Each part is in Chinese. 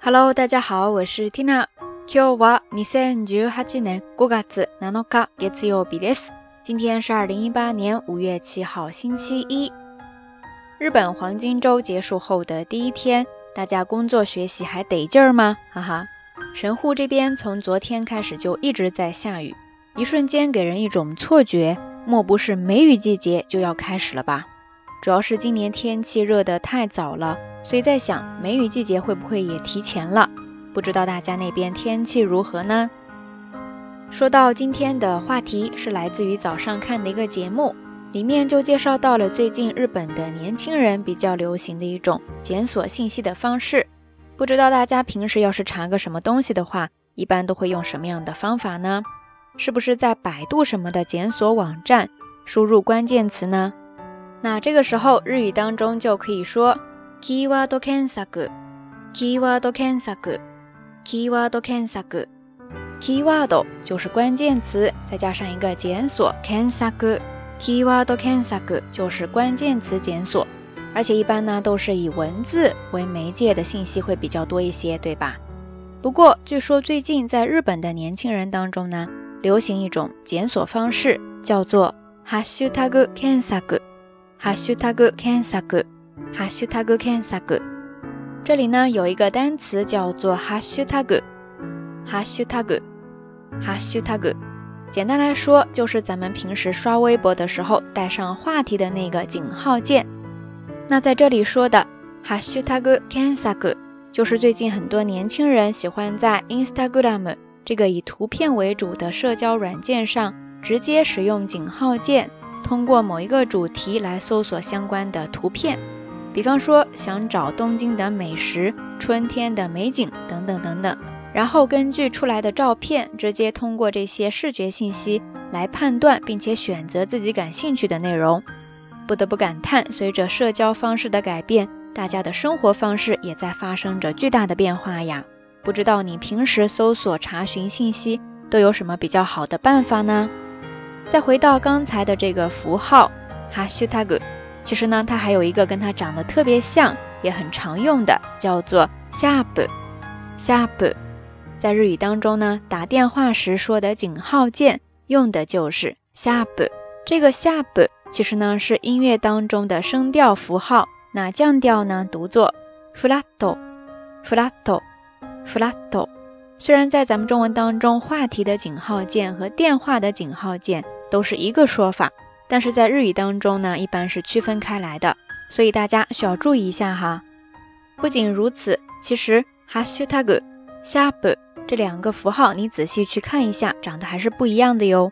Hello，大家好，我是 Tina。今日は二千十八年五月七日月曜日です。今天是二零一八年五月七号，星期一。日本黄金周结束后的第一天，大家工作学习还得劲儿吗？哈哈。神户这边从昨天开始就一直在下雨，一瞬间给人一种错觉，莫不是梅雨季节就要开始了吧？主要是今年天气热得太早了， 所以在想梅雨季节会不会也提前了？不知道大家那边天气如何呢？说到今天的话题，是来自于早上看的一个节目，里面就介绍到了最近日本的年轻人比较流行的一种检索信息的方式。不知道大家平时要是查个什么东西的话，一般都会用什么样的方法呢？是不是在百度什么的检索网站输入关键词呢？那这个时候日语当中就可以说keyword kensaku，keyword kensaku，keyword kensaku，keyword 就是关键词，再加上一个检索 kensaku，keyword kensaku 就是关键词检索，而且一般呢都是以文字为媒介的信息会比较多一些，对吧？不过据说最近在日本的年轻人当中呢，流行一种检索方式，叫做 hashtag kensaku。ハッシュタグ検索， ハッシュタグ検索。这里呢有一个单词叫做ハッシュタグ，ハッシュタグ，ハッシュタグ。简单来说，就是咱们平时刷微博的时候带上话题的那个井号键。那在这里说的ハッシュタグ検索，就是最近很多年轻人喜欢在 Instagram 这个以图片为主的社交软件上直接使用井号键。通过某一个主题来搜索相关的图片， 比方说想找东京的美食、春天的美景等等等等，然后根据出来的照片，直接通过这些视觉信息来判断并且选择自己感兴趣的内容。不得不感叹，随着社交方式的改变，大家的生活方式也在发生着巨大的变化呀。不知道你平时搜索查询信息都有什么比较好的办法呢？再回到刚才的这个符号哈须タグ，其实呢它还有一个跟它长得特别像也很常用的叫做下部下部在日语当中呢打电话时说的井号键用的就是下部这个下部其实呢是音乐当中的升调符号那降调呢读作 flatto flatto flatto 虽然在咱们中文当中话题的井号键和电话的井号键都是一个说法但是在日语当中呢，一般是区分开来的，所以大家需要注意一下哈。不仅如此，其实 hashtag、sharp 这两个符号，你仔细去看一下，长得还是不一样的哟。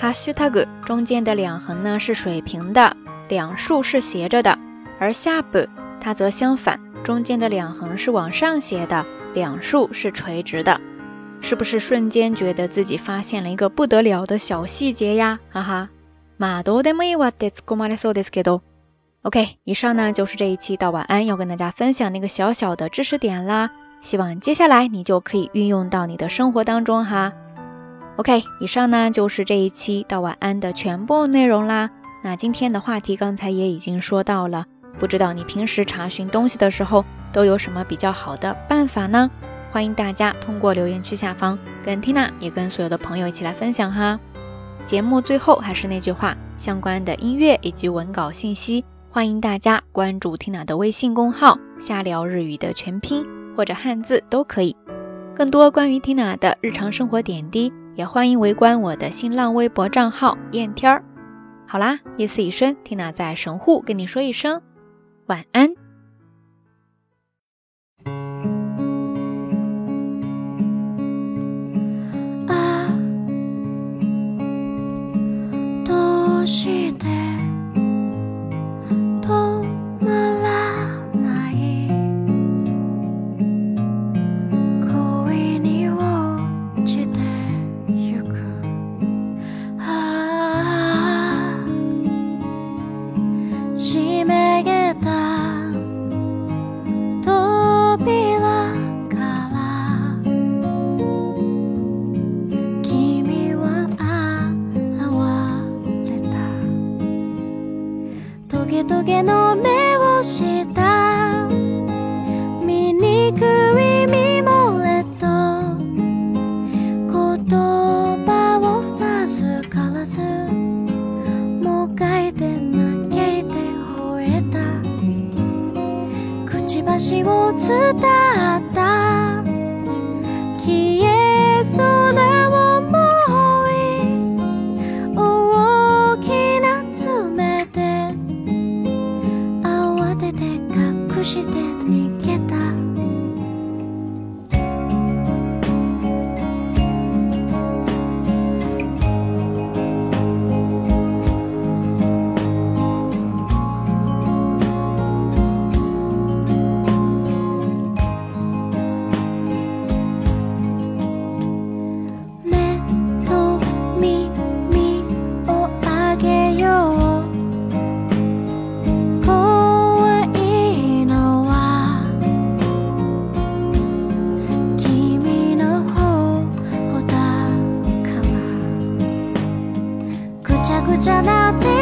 hashtag 中间的两横呢是水平的，两竖是斜着的，而 sharp 它则相反，中间的两横是往上斜的，两竖是垂直的。是不是瞬间觉得自己发现了一个不得了的小细节呀？哈哈，马多德莫伊瓦德斯古马雷索德斯克多。OK，以上呢就是这一期到晚安要跟大家分享那个小小的知识点啦。希望接下来你就可以运用到你的生活当中哈。OK，以上呢就是这一期到晚安的全部内容啦。那今天的话题刚才也已经说到了，不知道你平时查询东西的时候都有什么比较好的办法呢？欢迎大家通过留言区下方跟 Tina 也跟所有的朋友一起来分享哈。节目最后还是那句话，相关的音乐以及文稿信息，欢迎大家关注 Tina 的微信公号“瞎聊日语”的全拼或者汉字都可以。更多关于 Tina 的日常生活点滴，也欢迎围观我的新浪微博账号“燕天儿”。好啦，夜色已深，Tina 在神户跟你说一声晚安。ゃくちゃなって